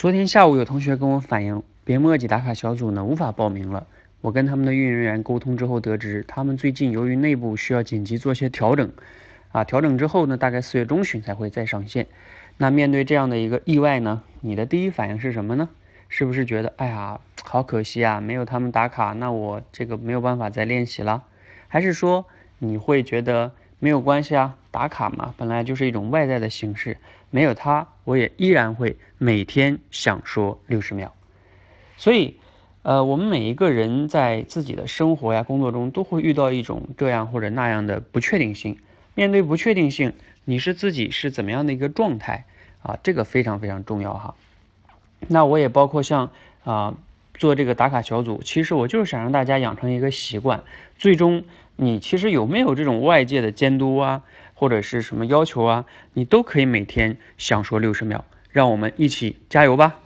昨天下午有同学跟我反映，别墨迹打卡小组呢无法报名了。我跟他们的运营人员沟通之后得知，他们最近由于内部需要紧急做些调整，啊，调整之后呢，大概四月中旬才会再上线。那面对这样的一个意外呢，你的第一反应是什么呢？是不是觉得，哎呀，好可惜啊，没有他们打卡，那我这个没有办法再练习了？还是说你会觉得？没有关系啊，打卡嘛，本来就是一种外在的形式，没有它，我也依然会每天想说六十秒。所以，呃，我们每一个人在自己的生活呀、工作中都会遇到一种这样或者那样的不确定性。面对不确定性，你是自己是怎么样的一个状态啊？这个非常非常重要哈。那我也包括像啊。做这个打卡小组，其实我就是想让大家养成一个习惯。最终，你其实有没有这种外界的监督啊，或者是什么要求啊，你都可以每天想说六十秒。让我们一起加油吧！